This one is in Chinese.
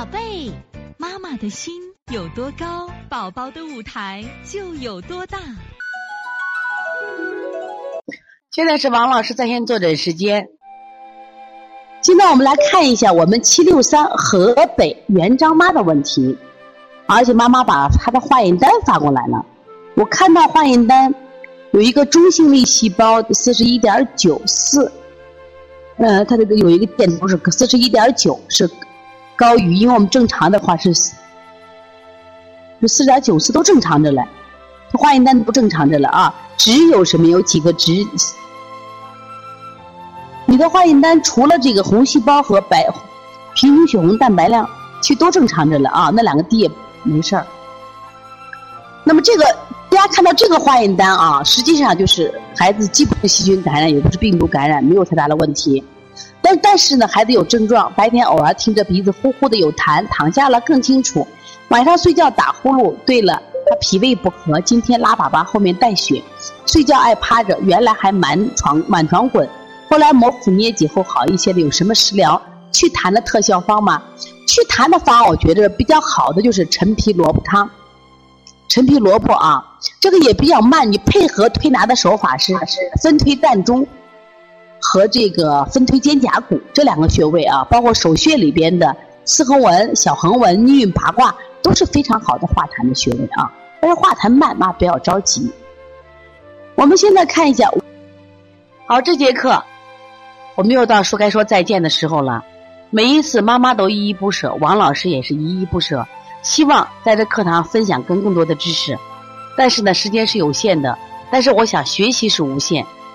宝贝，妈妈的心有多高，宝宝的舞台就有多大。现在是王老师在线坐诊时间。今天我们来看一下我们七六三河北袁张妈的问题，而且妈妈把她的化验单发过来了。我看到化验单有一个中性粒细胞四十一点九四，呃，它这个有一个箭头是四十一点九，是高于，因为我们正常的话是就四点九四都正常着嘞，化验单不正常着了啊，只有什么有几个值。你的化验单除了这个红细胞和白平均血红蛋白量，其实都正常着了啊，那两个低也没事儿。那么这个大家看到这个化验单啊，实际上就是孩子既不是细菌感染，也不是病毒感染，没有太大的问题。但但是呢，孩子有症状，白天偶尔听着鼻子呼呼的有痰，躺下了更清楚，晚上睡觉打呼噜。对了，他脾胃不和，今天拉粑粑后面带血，睡觉爱趴着，原来还满床满床滚。后来摩腹捏脊后好一些的，有什么食疗祛痰的特效方吗？祛痰的方，我觉得比较好的就是陈皮萝卜汤。陈皮萝卜啊，这个也比较慢，你配合推拿的手法是分推膻中和这个分推肩胛骨这两个穴位啊，包括手穴里边的四横纹、小横纹、逆运八卦都是非常好的化痰的穴位啊。但是化痰慢，妈不要着急。我们现在看一下，好，这节课。我们又到说该说再见的时候了，每一次妈妈都依依不舍，王老师也是依依不舍，希望在这课堂分享更更多的知识，但是呢，时间是有限的，但是我想学习是无限，